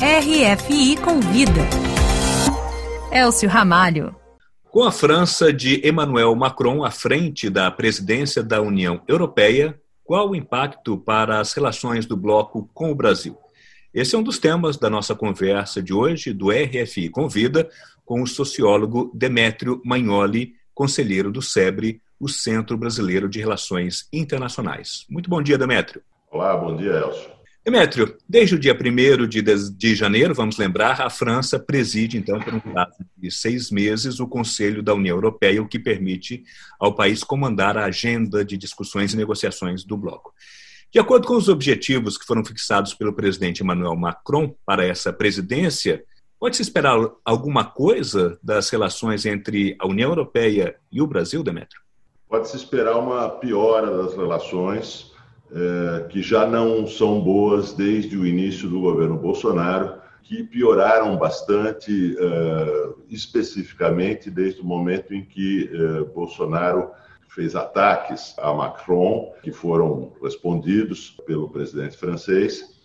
RFI Convida. Elcio Ramalho. Com a França de Emmanuel Macron à frente da presidência da União Europeia, qual o impacto para as relações do bloco com o Brasil? Esse é um dos temas da nossa conversa de hoje do RFI Convida com o sociólogo Demétrio Magnoli, conselheiro do SEBRE, o Centro Brasileiro de Relações Internacionais. Muito bom dia, Demétrio. Olá, bom dia, Elcio. Demétrio, desde o dia 1 de, de janeiro, vamos lembrar, a França preside, então, por um prazo de seis meses, o Conselho da União Europeia, o que permite ao país comandar a agenda de discussões e negociações do bloco. De acordo com os objetivos que foram fixados pelo presidente Emmanuel Macron para essa presidência, pode-se esperar alguma coisa das relações entre a União Europeia e o Brasil, Demétrio? Pode-se esperar uma piora das relações é, que já não são boas desde o início do governo Bolsonaro, que pioraram bastante, é, especificamente desde o momento em que é, Bolsonaro fez ataques a Macron, que foram respondidos pelo presidente francês,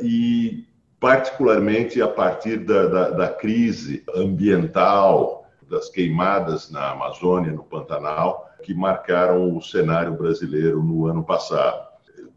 e particularmente a partir da, da, da crise ambiental, das queimadas na Amazônia, no Pantanal, que marcaram o cenário brasileiro no ano passado.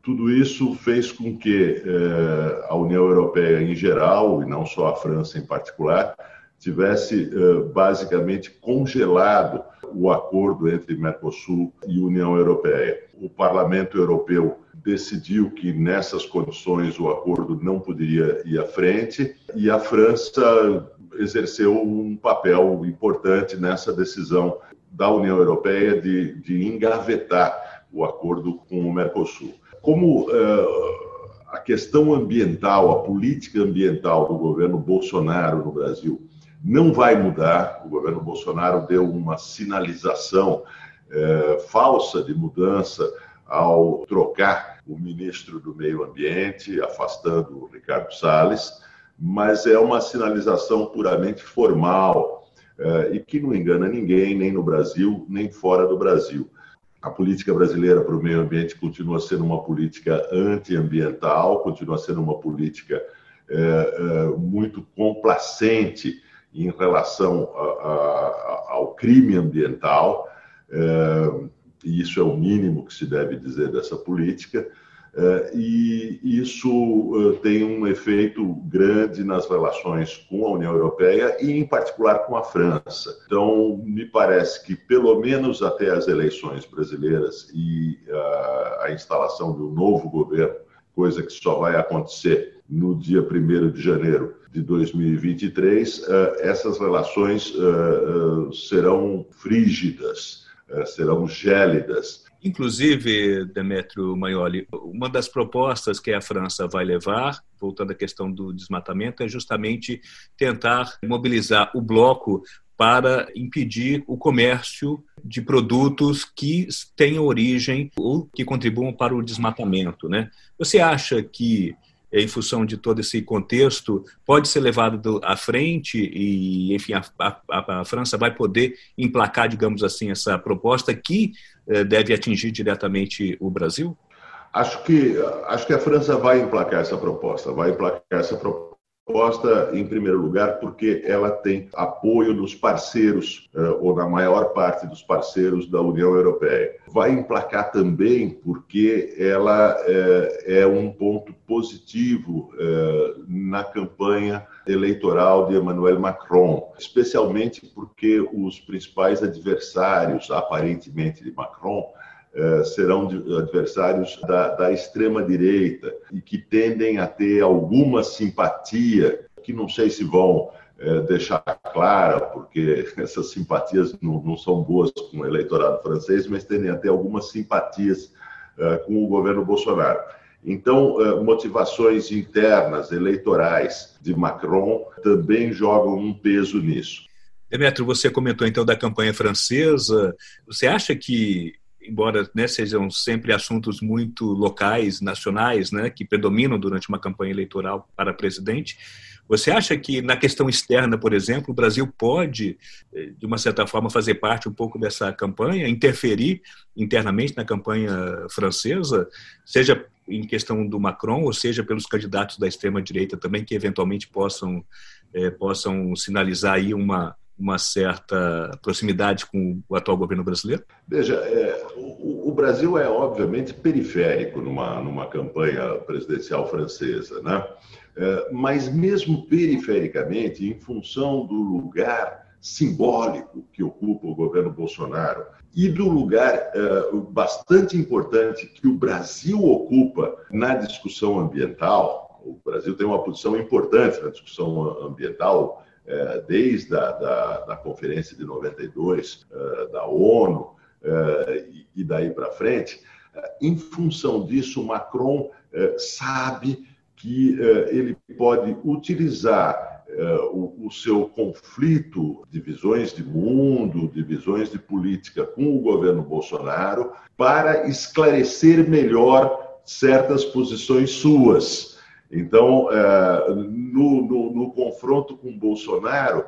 Tudo isso fez com que eh, a União Europeia em geral, e não só a França em particular, tivesse eh, basicamente congelado o acordo entre Mercosul e União Europeia. O Parlamento Europeu decidiu que nessas condições o acordo não poderia ir à frente e a França exerceu um papel importante nessa decisão da União Europeia de, de engavetar o acordo com o Mercosul como uh, a questão ambiental, a política ambiental do governo Bolsonaro no Brasil não vai mudar, o governo Bolsonaro deu uma sinalização uh, falsa de mudança ao trocar o ministro do Meio Ambiente, afastando o Ricardo Salles, mas é uma sinalização puramente formal uh, e que não engana ninguém, nem no Brasil, nem fora do Brasil a política brasileira para o meio ambiente continua sendo uma política antiambiental, continua sendo uma política é, é, muito complacente em relação a, a, ao crime ambiental, é, e isso é o mínimo que se deve dizer dessa política. É, e isso é, tem um efeito grande nas relações com a União Europeia e, em particular, com a França. Então, me parece que, pelo menos até as eleições brasileiras e a, instalação um novo governo, coisa que só vai acontecer no dia 1 de janeiro de 2023, é, essas relações serão frígidas, serão gélidas Inclusive, Demetrio Maioli, uma das propostas que a França vai levar, voltando à questão do desmatamento, é justamente tentar mobilizar o bloco para impedir o comércio de produtos que tenham origem ou que contribuam para o desmatamento. Né? Você acha que em função de todo esse contexto, pode ser levado à frente e, enfim, a, a, a França vai poder emplacar, digamos assim, essa proposta que eh, deve atingir diretamente o Brasil? Acho que, acho que a França vai emplacar essa proposta, vai emplacar essa proposta proposta, em primeiro lugar, porque ela tem apoio dos parceiros, eh, ou na maior parte dos parceiros da União Europeia. Vai emplacar também porque ela é, é um ponto positivo é, na campanha eleitoral de Emmanuel Macron, especialmente porque os principais adversários, aparentemente, de Macron, eh, serão adversários da, da extrema-direita e que tendem a ter alguma simpatia, que não sei se vão é, deixar clara, porque essas simpatias não, não, são boas com o eleitorado francês, mas tendem a ter algumas simpatias é, com o governo Bolsonaro. Então, motivações internas, eleitorais de Macron também jogam um peso nisso. Demetrio, você comentou então da campanha francesa. Você acha que embora né, sejam sempre assuntos muito locais, nacionais, né, que predominam durante uma campanha eleitoral para presidente, você acha que na questão externa, por exemplo, o Brasil pode, eh, de uma certa forma, fazer parte um pouco dessa campanha, interferir internamente na campanha francesa, seja em questão do Macron, ou seja pelos candidatos da extrema direita também que eventualmente possam é, possam sinalizar aí uma uma certa proximidade com o atual governo brasileiro? Veja, é, Brasil é obviamente periférico numa, numa campanha presidencial francesa, né? É, mas mesmo perifericamente, em função do lugar simbólico que ocupa o governo Bolsonaro e do lugar é, bastante importante que o Brasil ocupa na discussão ambiental, o Brasil tem uma posição importante na discussão ambiental é, desde a da, da conferência de 92 da ONU e daí para frente. Em função disso, Macron sabe que eh, ele pode utilizar eh, o, seu conflito de visões de mundo, de visões de política com o governo Bolsonaro, para esclarecer melhor certas posições suas. Então, eh, no, no, no, confronto com Bolsonaro,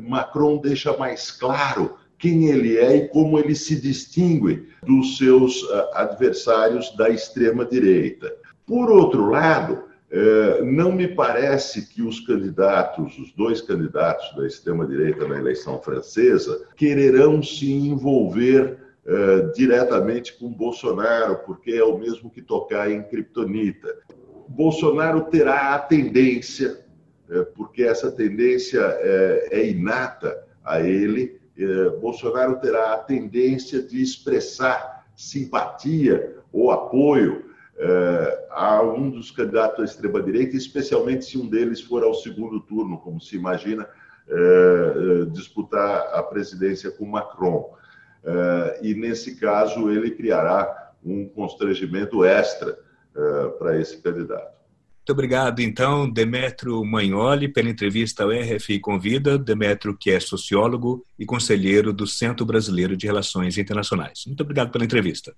Macron deixa mais claro quem ele é e como ele se distingue dos seus adversários da extrema-direita. Por outro lado, é, não me parece que os candidatos, os dois candidatos da extrema-direita na eleição francesa, quererão se envolver é, diretamente com Bolsonaro, porque é o mesmo que tocar em criptonita. Bolsonaro terá a tendência, porque essa tendência é inata a ele, Bolsonaro terá a tendência de expressar simpatia ou apoio é, a um dos candidatos à extrema-direita, especialmente se um deles for ao segundo turno, como se imagina, é, disputar a presidência com Macron. E, nesse caso, ele criará um constrangimento extra para esse candidato. Muito obrigado, então, Demetrio Magnoli, pela entrevista ao RFI Convida. Demetrio, que é sociólogo e conselheiro do Centro Brasileiro de Relações Internacionais. Muito obrigado pela entrevista.